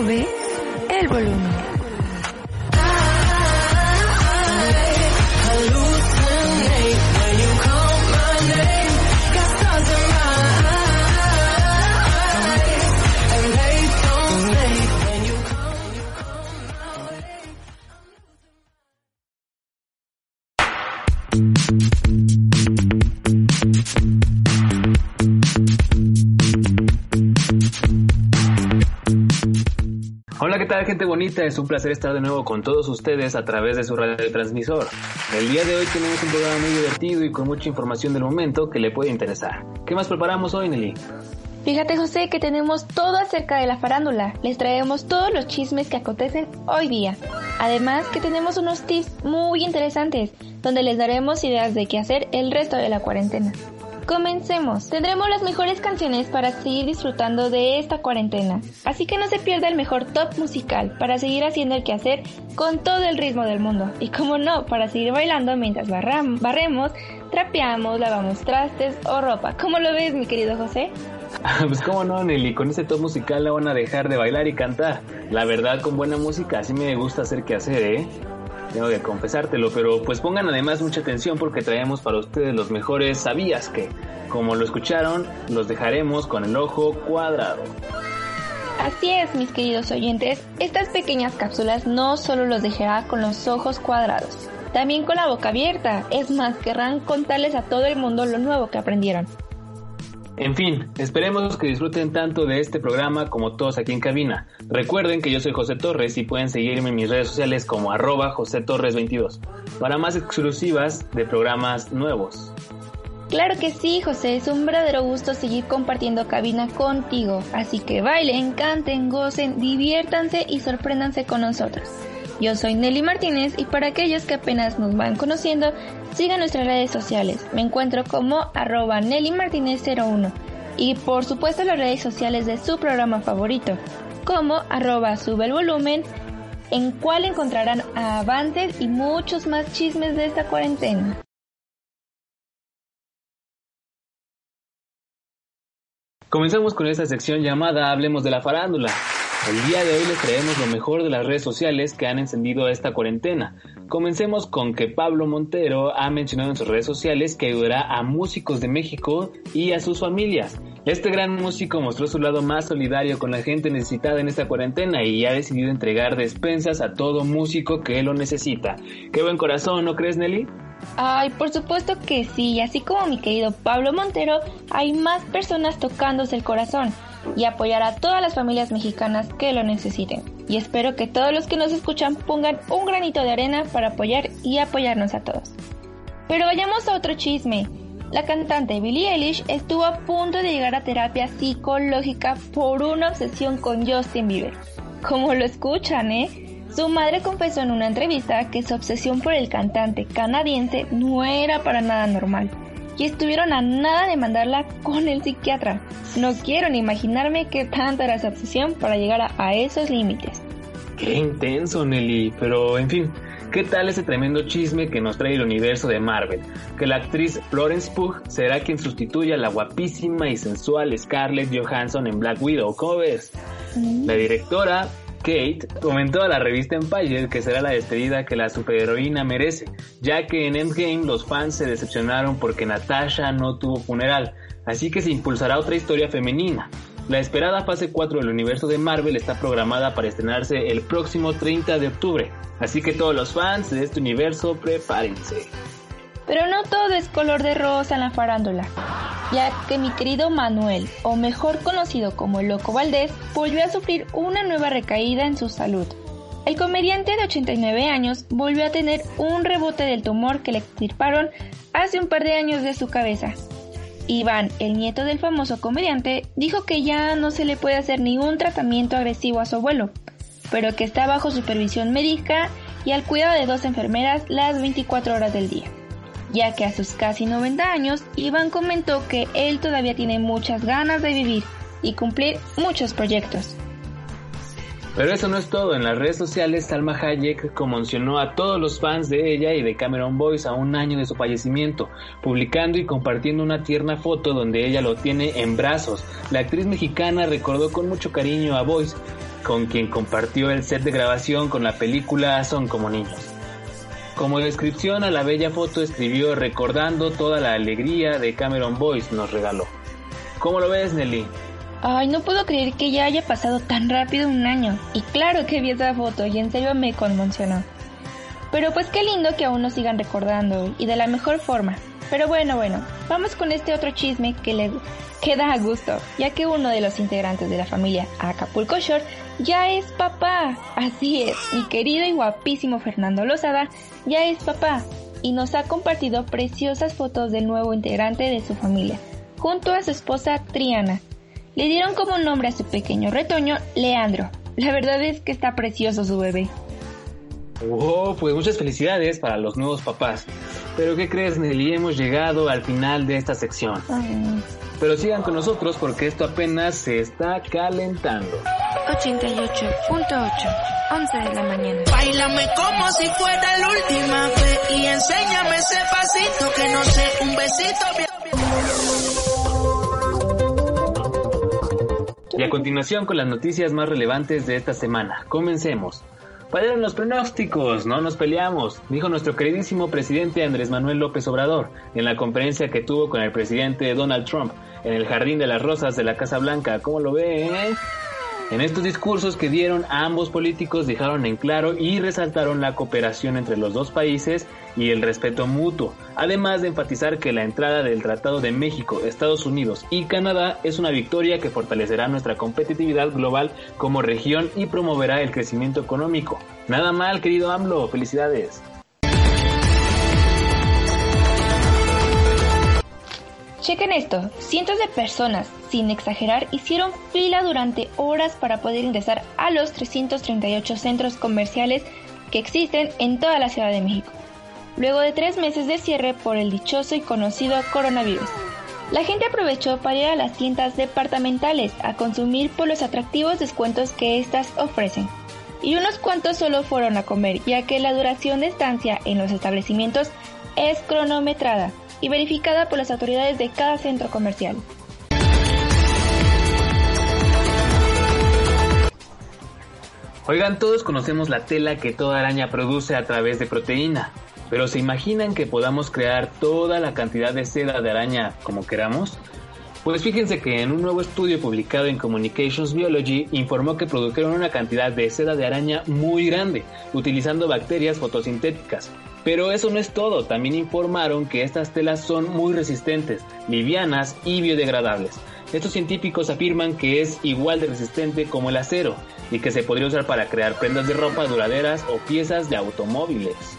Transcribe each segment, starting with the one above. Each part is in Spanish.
Sube el volumen. Bonita? Es un placer estar de nuevo con todos ustedes a través de su radiotransmisor. El día de hoy tenemos un programa muy divertido y con mucha información del momento que le puede interesar. ¿Qué más preparamos hoy, Nelly? Fíjate José que tenemos todo acerca de la farándula. Les traemos todos los chismes que acontecen hoy día. Además que tenemos unos tips muy interesantes donde les daremos ideas de qué hacer el resto de la cuarentena. Comencemos. Tendremos las mejores canciones para seguir disfrutando de esta cuarentena. Así que no se pierda el mejor top musical para seguir haciendo el quehacer con todo el ritmo del mundo. Y como no, para seguir bailando mientras barremos, trapeamos, lavamos trastes o ropa. ¿Cómo lo ves, mi querido José? pues cómo no, Nelly, con ese top musical la van a dejar de bailar y cantar. La verdad, con buena música así me gusta hacer que hacer, ¿eh? Tengo que confesártelo, pero pues pongan además mucha atención porque traemos para ustedes los mejores sabías que, como lo escucharon, los dejaremos con el ojo cuadrado. Así es, mis queridos oyentes, estas pequeñas cápsulas no solo los dejará con los ojos cuadrados, también con la boca abierta, es más, querrán contarles a todo el mundo lo nuevo que aprendieron. En fin, esperemos que disfruten tanto de este programa como todos aquí en cabina. Recuerden que yo soy José Torres y pueden seguirme en mis redes sociales como arroba José Torres 22 para más exclusivas de programas nuevos. Claro que sí, José, es un verdadero gusto seguir compartiendo cabina contigo. Así que bailen, canten, gocen, diviértanse y sorpréndanse con nosotros. Yo soy Nelly Martínez y para aquellos que apenas nos van conociendo, sigan nuestras redes sociales. Me encuentro como arroba Nelly Martínez 01 y por supuesto las redes sociales de su programa favorito, como arroba sube el volumen, en cual encontrarán avances y muchos más chismes de esta cuarentena. Comenzamos con esta sección llamada Hablemos de la farándula. El día de hoy les traemos lo mejor de las redes sociales que han encendido esta cuarentena. Comencemos con que Pablo Montero ha mencionado en sus redes sociales que ayudará a músicos de México y a sus familias. Este gran músico mostró su lado más solidario con la gente necesitada en esta cuarentena y ha decidido entregar despensas a todo músico que lo necesita. Qué buen corazón, ¿no crees, Nelly? Ay, por supuesto que sí, así como mi querido Pablo Montero, hay más personas tocándose el corazón y apoyar a todas las familias mexicanas que lo necesiten. Y espero que todos los que nos escuchan pongan un granito de arena para apoyar y apoyarnos a todos. Pero vayamos a otro chisme. La cantante Billie Eilish estuvo a punto de llegar a terapia psicológica por una obsesión con Justin Bieber. Como lo escuchan, ¿eh? Su madre confesó en una entrevista que su obsesión por el cantante canadiense no era para nada normal y estuvieron a nada de mandarla con el psiquiatra. No quiero ni imaginarme qué tanta era esa obsesión para llegar a, esos límites. Qué intenso, Nelly, pero en fin, ¿Qué tal ese tremendo chisme que nos trae el universo de Marvel? Que la actriz Florence Pugh será quien sustituya a la guapísima y sensual Scarlett Johansson en Black Widow. ¿Cómo ves? Mm. La directora Kate comentó a la revista Empire que será la despedida que la superheroína merece, ya que en Endgame los fans se decepcionaron porque Natasha no tuvo funeral, así que se impulsará otra historia femenina. La esperada fase 4 del universo de Marvel está programada para estrenarse el próximo 30 de octubre, así que todos los fans de este universo prepárense. Pero no todo es color de rosa en la farándula, ya que mi querido Manuel, o mejor conocido como el Loco Valdés, volvió a sufrir una nueva recaída en su salud. El comediante de 89 años volvió a tener un rebote del tumor que le extirparon hace un par de años de su cabeza. Iván, el nieto del famoso comediante, dijo que ya no se le puede hacer ningún tratamiento agresivo a su abuelo, pero que está bajo supervisión médica y al cuidado de dos enfermeras las 24 horas del día ya que a sus casi 90 años, Iván comentó que él todavía tiene muchas ganas de vivir y cumplir muchos proyectos. Pero eso no es todo. En las redes sociales, Salma Hayek conmocionó a todos los fans de ella y de Cameron Boyce a un año de su fallecimiento, publicando y compartiendo una tierna foto donde ella lo tiene en brazos. La actriz mexicana recordó con mucho cariño a Boyce, con quien compartió el set de grabación con la película Son como niños. Como descripción a la bella foto escribió recordando toda la alegría de Cameron Boyce nos regaló. ¿Cómo lo ves, Nelly? Ay, no puedo creer que ya haya pasado tan rápido un año. Y claro que vi esa foto y en serio me conmocionó. Pero pues qué lindo que aún nos sigan recordando y de la mejor forma. Pero bueno, bueno, vamos con este otro chisme que le queda a gusto, ya que uno de los integrantes de la familia Acapulco Shore ya es papá. Así es, mi querido y guapísimo Fernando Lozada ya es papá y nos ha compartido preciosas fotos del nuevo integrante de su familia, junto a su esposa Triana. Le dieron como nombre a su pequeño retoño Leandro. La verdad es que está precioso su bebé. Oh, pues muchas felicidades para los nuevos papás. Pero ¿qué crees, Nelly? Hemos llegado al final de esta sección. Pero sigan con nosotros porque esto apenas se está calentando. 88.8, 11 de la mañana. Bailame como si fuera la última vez y enséñame ese pasito que no sé, un besito Y a continuación con las noticias más relevantes de esta semana. Comencemos. Fallaron los pronósticos, no nos peleamos, dijo nuestro queridísimo presidente Andrés Manuel López Obrador en la conferencia que tuvo con el presidente Donald Trump en el Jardín de las Rosas de la Casa Blanca. ¿Cómo lo ve? Eh? En estos discursos que dieron ambos políticos dejaron en claro y resaltaron la cooperación entre los dos países y el respeto mutuo, además de enfatizar que la entrada del Tratado de México, Estados Unidos y Canadá es una victoria que fortalecerá nuestra competitividad global como región y promoverá el crecimiento económico. Nada mal, querido AMLO, felicidades. Chequen esto, cientos de personas, sin exagerar, hicieron fila durante horas para poder ingresar a los 338 centros comerciales que existen en toda la Ciudad de México, luego de tres meses de cierre por el dichoso y conocido coronavirus. La gente aprovechó para ir a las tiendas departamentales a consumir por los atractivos descuentos que éstas ofrecen. Y unos cuantos solo fueron a comer, ya que la duración de estancia en los establecimientos es cronometrada y verificada por las autoridades de cada centro comercial. Oigan, todos conocemos la tela que toda araña produce a través de proteína, pero ¿se imaginan que podamos crear toda la cantidad de seda de araña como queramos? Pues fíjense que en un nuevo estudio publicado en Communications Biology informó que produjeron una cantidad de seda de araña muy grande, utilizando bacterias fotosintéticas, pero eso no es todo, también informaron que estas telas son muy resistentes, livianas y biodegradables. Estos científicos afirman que es igual de resistente como el acero y que se podría usar para crear prendas de ropa duraderas o piezas de automóviles.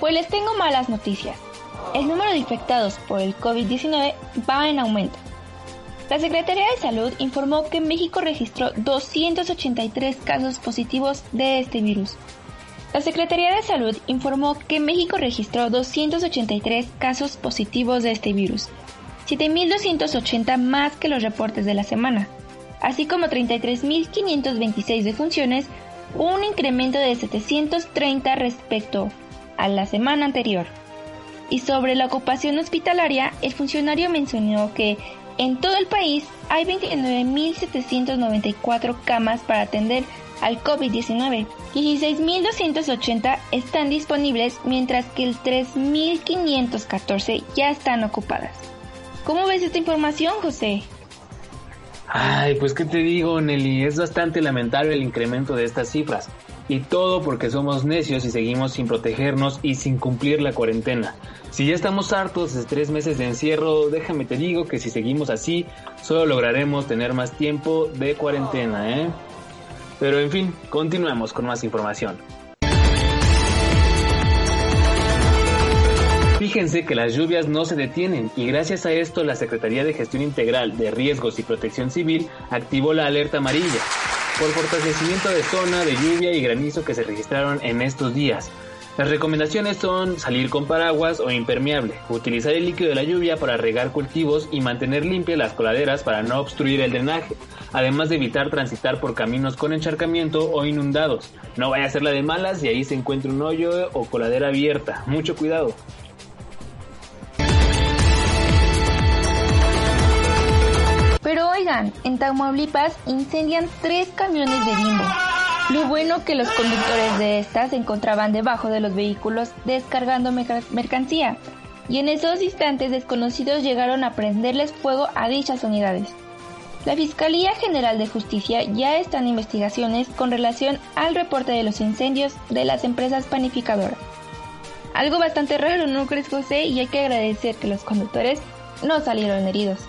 Pues les tengo malas noticias. El número de infectados por el COVID-19 va en aumento. La Secretaría de Salud informó que México registró 283 casos positivos de este virus. La Secretaría de Salud informó que México registró 283 casos positivos de este virus, 7.280 más que los reportes de la semana, así como 33.526 defunciones, un incremento de 730 respecto a la semana anterior. Y sobre la ocupación hospitalaria, el funcionario mencionó que en todo el país hay 29.794 camas para atender al COVID-19. 16.280 están disponibles mientras que el 3.514 ya están ocupadas. ¿Cómo ves esta información, José? Ay, pues qué te digo, Nelly, es bastante lamentable el incremento de estas cifras. Y todo porque somos necios y seguimos sin protegernos y sin cumplir la cuarentena. Si ya estamos hartos de tres meses de encierro, déjame te digo que si seguimos así, solo lograremos tener más tiempo de cuarentena, ¿eh? Pero en fin, continuemos con más información. Fíjense que las lluvias no se detienen y gracias a esto la Secretaría de Gestión Integral de Riesgos y Protección Civil activó la alerta amarilla por fortalecimiento de zona de lluvia y granizo que se registraron en estos días. Las recomendaciones son salir con paraguas o impermeable, utilizar el líquido de la lluvia para regar cultivos y mantener limpias las coladeras para no obstruir el drenaje, además de evitar transitar por caminos con encharcamiento o inundados. No vaya a ser la de malas y ahí se encuentre un hoyo o coladera abierta. Mucho cuidado. Pero oigan, en Tamaulipas incendian tres camiones de bimbo. Lo bueno que los conductores de estas se encontraban debajo de los vehículos descargando mercancía, y en esos instantes desconocidos llegaron a prenderles fuego a dichas unidades. La Fiscalía General de Justicia ya está en investigaciones con relación al reporte de los incendios de las empresas panificadoras. Algo bastante raro, ¿no crees José? Y hay que agradecer que los conductores no salieron heridos.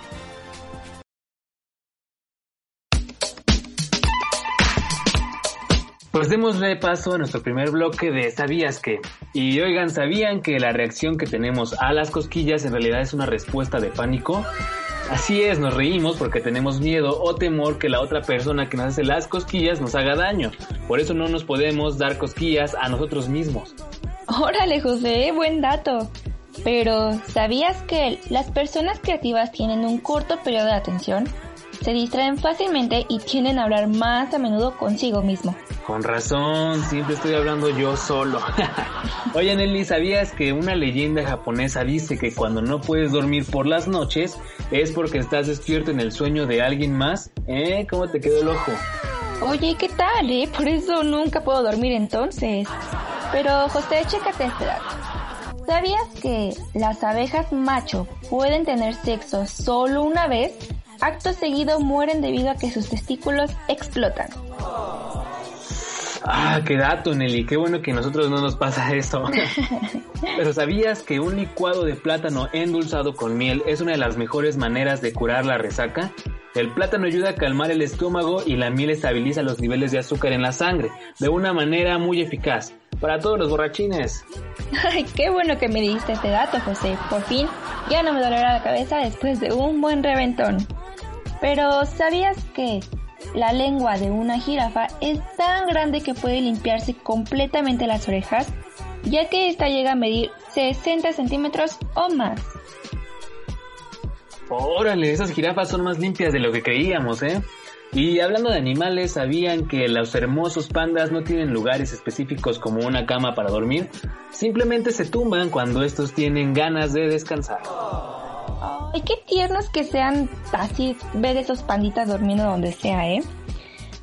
Pues demos repaso a nuestro primer bloque de ¿Sabías que? Y oigan, ¿sabían que la reacción que tenemos a las cosquillas en realidad es una respuesta de pánico? Así es, nos reímos porque tenemos miedo o temor que la otra persona que nos hace las cosquillas nos haga daño. Por eso no nos podemos dar cosquillas a nosotros mismos. Órale, José, buen dato. Pero, ¿sabías que las personas creativas tienen un corto periodo de atención? Se distraen fácilmente y tienden a hablar más a menudo consigo mismo. Con razón, siempre estoy hablando yo solo. Oye Nelly, ¿sabías que una leyenda japonesa dice que cuando no puedes dormir por las noches es porque estás despierto en el sueño de alguien más? ¿Eh? ¿Cómo te quedó el ojo? Oye, ¿qué tal, eh? Por eso nunca puedo dormir entonces. Pero José, chécate este dato. ¿Sabías que las abejas macho pueden tener sexo solo una vez? Acto seguido mueren debido a que sus testículos explotan. Ah, qué dato, Nelly. Qué bueno que a nosotros no nos pasa eso. Pero ¿sabías que un licuado de plátano endulzado con miel es una de las mejores maneras de curar la resaca? El plátano ayuda a calmar el estómago y la miel estabiliza los niveles de azúcar en la sangre de una manera muy eficaz. Para todos los borrachines. Ay, qué bueno que me diste este dato, José. Por fin, ya no me dolerá la cabeza después de un buen reventón. Pero, ¿sabías que la lengua de una jirafa es tan grande que puede limpiarse completamente las orejas, ya que esta llega a medir 60 centímetros o más. Órale, esas jirafas son más limpias de lo que creíamos, ¿eh? Y hablando de animales, ¿sabían que los hermosos pandas no tienen lugares específicos como una cama para dormir? Simplemente se tumban cuando estos tienen ganas de descansar. Ay, qué tiernos que sean así, ver esos panditas durmiendo donde sea, ¿eh?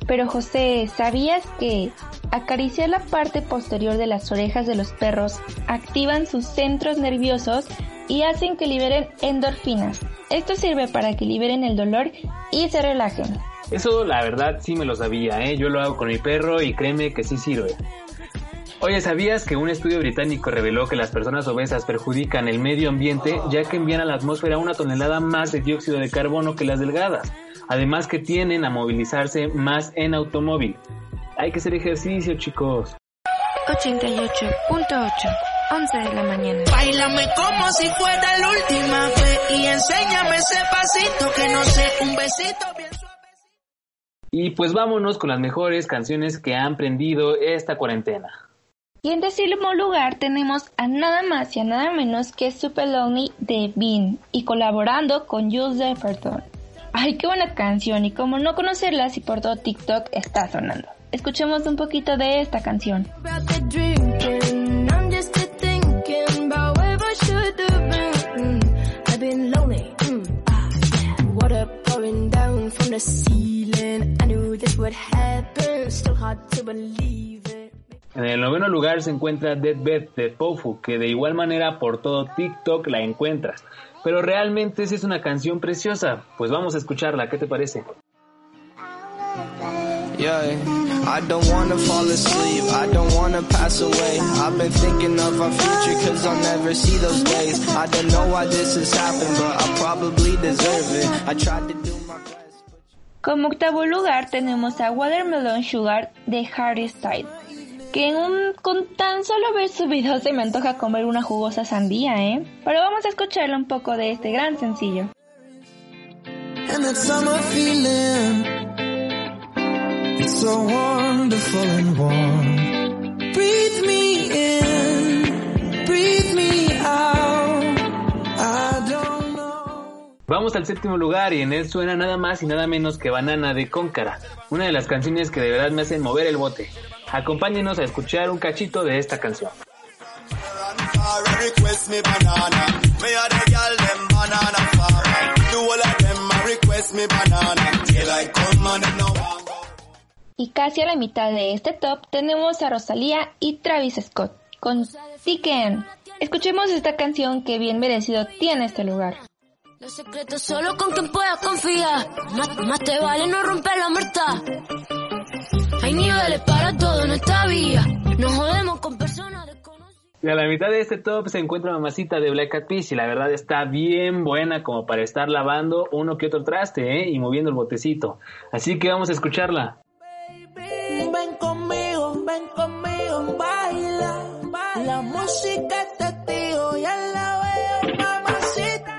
Pero José, ¿sabías que acariciar la parte posterior de las orejas de los perros activan sus centros nerviosos y hacen que liberen endorfinas? Esto sirve para que liberen el dolor y se relajen. Eso la verdad sí me lo sabía, ¿eh? Yo lo hago con mi perro y créeme que sí sirve. Oye, ¿sabías que un estudio británico reveló que las personas obesas perjudican el medio ambiente ya que envían a la atmósfera una tonelada más de dióxido de carbono que las delgadas? Además que tienden a movilizarse más en automóvil. Hay que hacer ejercicio, chicos. 88.8 11 de la mañana. Bailame como si fuera la última vez y enséñame ese pasito que no sé, un besito bien suavecito. Y pues vámonos con las mejores canciones que han prendido esta cuarentena. Y en décimo lugar tenemos a nada más y a nada menos que Super Lonely de Bean y colaborando con Jules Jefferson. Ay, qué buena canción y como no conocerla si por todo TikTok está sonando. Escuchemos un poquito de esta canción. Mm, ah, from the ceiling. I knew this would happen. Still hard to believe it. En el noveno lugar se encuentra Deathbed de Pofu, que de igual manera por todo TikTok la encuentras. Pero realmente sí es una canción preciosa, pues vamos a escucharla, ¿qué te parece? Yeah, I don't wanna fall asleep, I don't wanna pass away. I've been thinking of our future cause I'll never see those days. I don't know why this has happened, but I probably deserve it. I tried to do my best. Como octavo lugar tenemos a Watermelon Sugar de Harry Styles, que con tan solo ver su video se me antoja comer una jugosa sandía, ¿eh? Pero vamos a escucharlo un poco de este gran sencillo. Vamos al séptimo lugar y en él suena nada más y nada menos que Banana de Cóncara, una de las canciones que de verdad me hacen mover el bote. Acompáñenos a escuchar un cachito de esta canción. Y casi a la mitad de este top tenemos a Rosalía y Travis Scott con Siken. Escuchemos esta canción que bien merecido tiene este lugar. Los secretos solo con quien puedas confiar. Más, más te vale no romper la muerta. Hay niveles para todo en esta vía. No jodemos con personas desconocidas. Y a la mitad de este top se encuentra Mamacita de Black Eyed Peas y la verdad está bien buena como para estar lavando uno que otro traste ¿eh? y moviendo el botecito. Así que vamos a escucharla. Ven conmigo, ven conmigo, baila. La música es testigo, ya la veo, mamacita.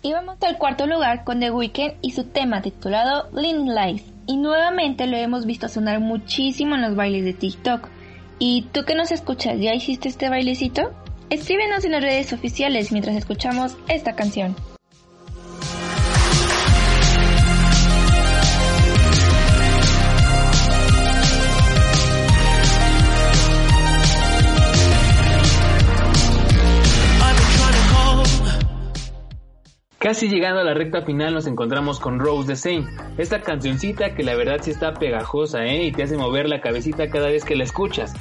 Y vamos al cuarto lugar con The Weeknd y su tema titulado Lean Life. Y nuevamente lo hemos visto sonar muchísimo en los bailes de TikTok. ¿Y tú que nos escuchas, ya hiciste este bailecito? Escríbenos en las redes oficiales mientras escuchamos esta canción. Casi llegando a la recta final nos encontramos con Rose the Same, esta cancioncita que la verdad sí está pegajosa ¿eh? y te hace mover la cabecita cada vez que la escuchas.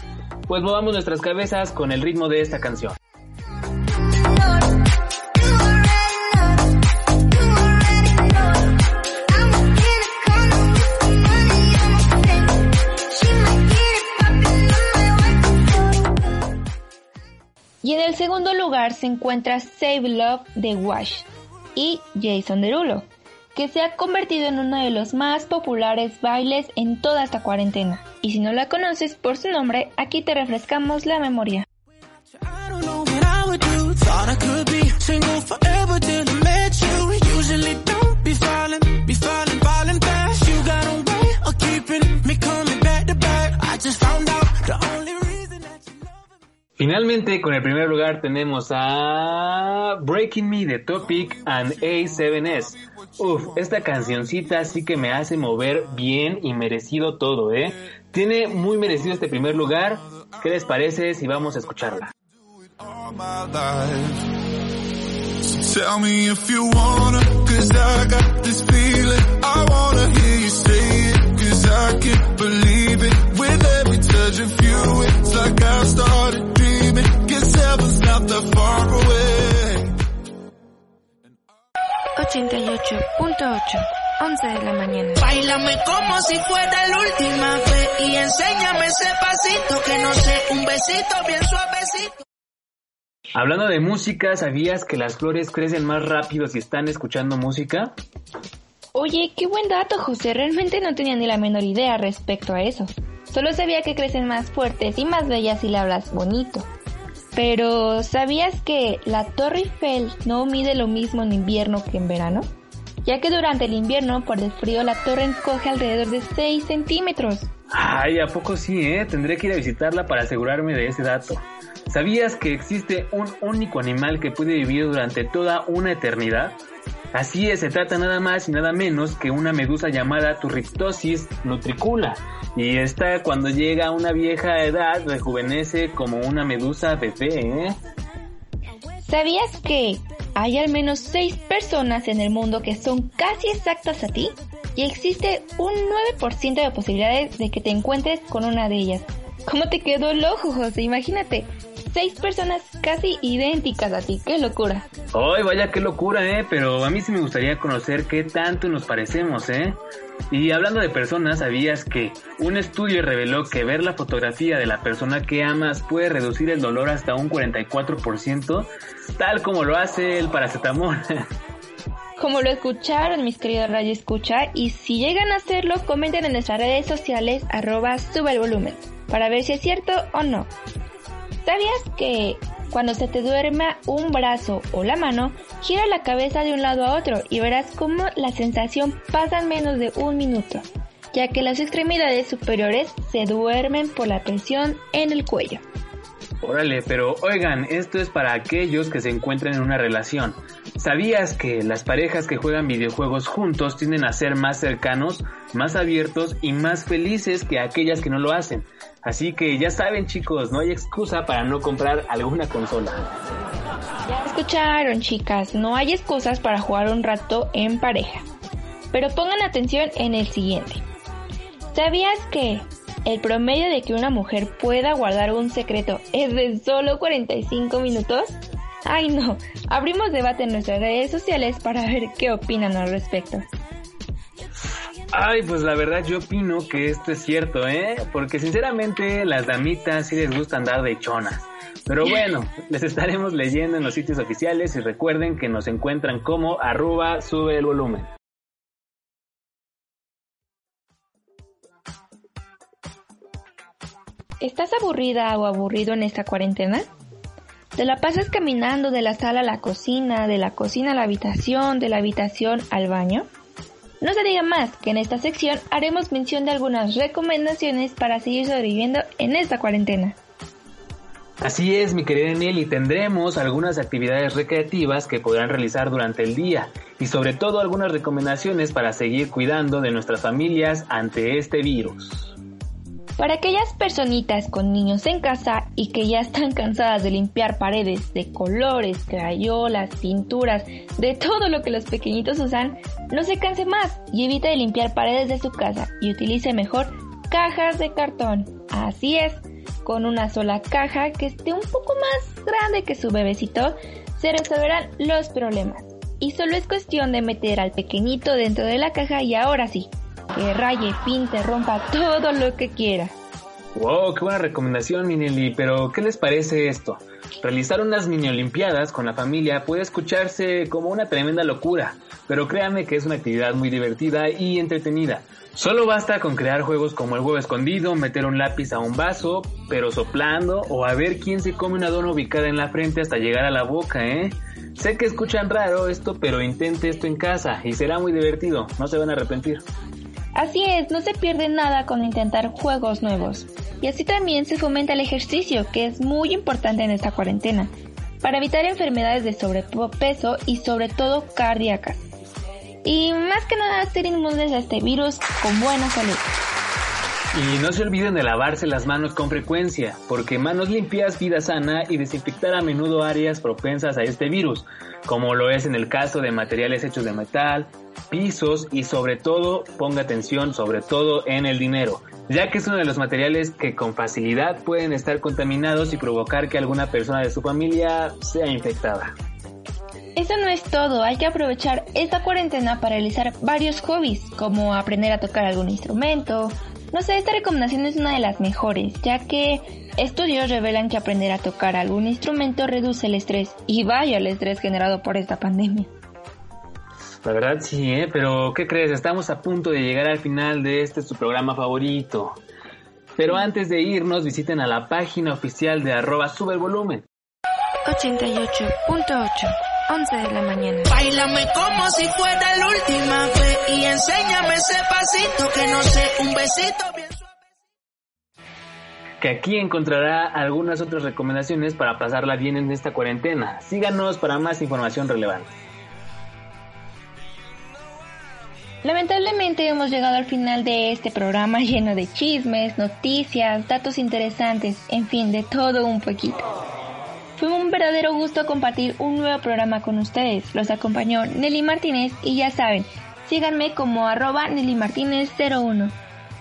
Pues movamos nuestras cabezas con el ritmo de esta canción. Y en el segundo lugar se encuentra Save Love de Wash y Jason Derulo, que se ha convertido en uno de los más populares bailes en toda esta cuarentena. Y si no la conoces por su nombre, aquí te refrescamos la memoria. Finalmente, con el primer lugar tenemos a Breaking Me de Topic and A7S. Uf, esta cancioncita sí que me hace mover bien y merecido todo, ¿eh? Tiene muy merecido este primer lugar. ¿Qué les parece si vamos a escucharla? I can't believe it. With every touch of you, it's like I've started dreaming. Guess heaven's not that far away. 88.8, 11 de la mañana. Bailame como si fuera la última vez y enséñame ese pasito que no sé, un besito bien suavecito. Hablando de música, ¿sabías que las flores crecen más rápido si están escuchando música? Oye, qué buen dato, José. Realmente no tenía ni la menor idea respecto a eso. Solo sabía que crecen más fuertes y más bellas si le hablas bonito. Pero, ¿sabías que la Torre Eiffel no mide lo mismo en invierno que en verano? Ya que durante el invierno, por el frío, la torre encoge alrededor de 6 centímetros. Ay, ¿a poco sí, eh? Tendré que ir a visitarla para asegurarme de ese dato. ¿Sabías que existe un único animal que puede vivir durante toda una eternidad? Así es, se trata nada más y nada menos que una medusa llamada Turritopsis nutricula. Y esta cuando llega a una vieja edad rejuvenece como una medusa bebé, ¿eh? ¿Sabías que hay al menos 6 personas en el mundo que son casi exactas a ti? Y existe un 9% de posibilidades de que te encuentres con una de ellas. ¿Cómo te quedó el José? Imagínate, 6 personas casi idénticas a ti. ¡Qué locura! Ay, vaya qué locura, ¿eh? Pero a mí sí me gustaría conocer qué tanto nos parecemos, ¿eh? Y hablando de personas, ¿sabías que un estudio reveló que ver la fotografía de la persona que amas puede reducir el dolor hasta un 44%? Tal como lo hace el paracetamol. Como lo escucharon mis queridos Radio Escucha y si llegan a hacerlo comenten en nuestras redes sociales arroba sube el volumen para ver si es cierto o no. ¿Sabías que cuando se te duerma un brazo o la mano, gira la cabeza de un lado a otro y verás cómo la sensación pasa en menos de un minuto, ya que las extremidades superiores se duermen por la presión en el cuello. Órale, pero oigan, esto es para aquellos que se encuentran en una relación. ¿Sabías que las parejas que juegan videojuegos juntos tienden a ser más cercanos, más abiertos y más felices que aquellas que no lo hacen? Así que ya saben chicos, no hay excusa para no comprar alguna consola. Ya escucharon chicas, no hay excusas para jugar un rato en pareja. Pero pongan atención en el siguiente. ¿Sabías que el promedio de que una mujer pueda guardar un secreto es de solo 45 minutos? Ay no, abrimos debate en nuestras redes sociales para ver qué opinan al respecto. Ay, pues la verdad yo opino que esto es cierto, ¿eh? Porque sinceramente las damitas sí les gusta andar de chonas. Pero bueno, les estaremos leyendo en los sitios oficiales y recuerden que nos encuentran como arroba sube el volumen. ¿Estás aburrida o aburrido en esta cuarentena? ¿Te la pasas caminando de la sala a la cocina, de la cocina a la habitación, de la habitación al baño? No se diga más que en esta sección haremos mención de algunas recomendaciones para seguir sobreviviendo en esta cuarentena. Así es, mi querida Nelly, tendremos algunas actividades recreativas que podrán realizar durante el día y sobre todo algunas recomendaciones para seguir cuidando de nuestras familias ante este virus. Para aquellas personitas con niños en casa y que ya están cansadas de limpiar paredes de colores, crayolas, pinturas, de todo lo que los pequeñitos usan, no se canse más y evite de limpiar paredes de su casa y utilice mejor cajas de cartón. Así es, con una sola caja que esté un poco más grande que su bebecito, se resolverán los problemas. Y solo es cuestión de meter al pequeñito dentro de la caja y ahora sí, que raye, pinte, rompa todo lo que quiera. Wow, qué buena recomendación, Minelli, pero ¿qué les parece esto? Realizar unas mini olimpiadas con la familia puede escucharse como una tremenda locura, pero créanme que es una actividad muy divertida y entretenida. Solo basta con crear juegos como el huevo escondido, meter un lápiz a un vaso, pero soplando, o a ver quién se come una dona ubicada en la frente hasta llegar a la boca, ¿eh? Sé que escuchan raro esto, pero intente esto en casa y será muy divertido, no se van a arrepentir. Así es, no se pierde nada con intentar juegos nuevos. Y así también se fomenta el ejercicio, que es muy importante en esta cuarentena, para evitar enfermedades de sobrepeso y sobre todo cardíacas. Y más que nada ser inmunes a este virus con buena salud. Y no se olviden de lavarse las manos con frecuencia, porque manos limpias, vida sana y desinfectar a menudo áreas propensas a este virus, como lo es en el caso de materiales hechos de metal, pisos y sobre todo, ponga atención sobre todo en el dinero, ya que es uno de los materiales que con facilidad pueden estar contaminados y provocar que alguna persona de su familia sea infectada. Eso no es todo, hay que aprovechar esta cuarentena para realizar varios hobbies, como aprender a tocar algún instrumento, no sé, esta recomendación es una de las mejores, ya que estudios revelan que aprender a tocar algún instrumento reduce el estrés, y vaya el estrés generado por esta pandemia. La verdad sí, ¿eh? pero ¿qué crees? Estamos a punto de llegar al final de este su programa favorito. Pero antes de irnos, visiten a la página oficial de arroba sube el volumen. 88.8 11 de la mañana. Bailame como si fuera la última vez y enséñame ese pasito que no sé, un besito bien que aquí encontrará algunas otras recomendaciones para pasarla bien en esta cuarentena. Síganos para más información relevante. Lamentablemente hemos llegado al final de este programa lleno de chismes, noticias, datos interesantes, en fin, de todo un poquito. Fue un verdadero gusto compartir un nuevo programa con ustedes. Los acompañó Nelly Martínez y ya saben, síganme como arroba Nelly Martínez 01,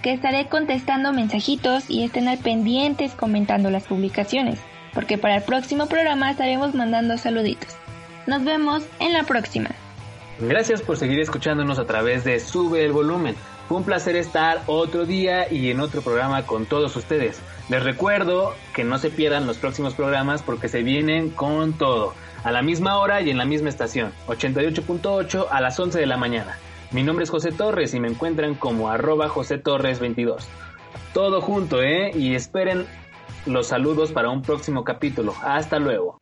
que estaré contestando mensajitos y estén al pendientes comentando las publicaciones, porque para el próximo programa estaremos mandando saluditos. Nos vemos en la próxima. Gracias por seguir escuchándonos a través de Sube el Volumen. Fue un placer estar otro día y en otro programa con todos ustedes. Les recuerdo que no se pierdan los próximos programas porque se vienen con todo. A la misma hora y en la misma estación. 88.8 a las 11 de la mañana. Mi nombre es José Torres y me encuentran como arroba José Torres 22. Todo junto, ¿eh? Y esperen los saludos para un próximo capítulo. Hasta luego.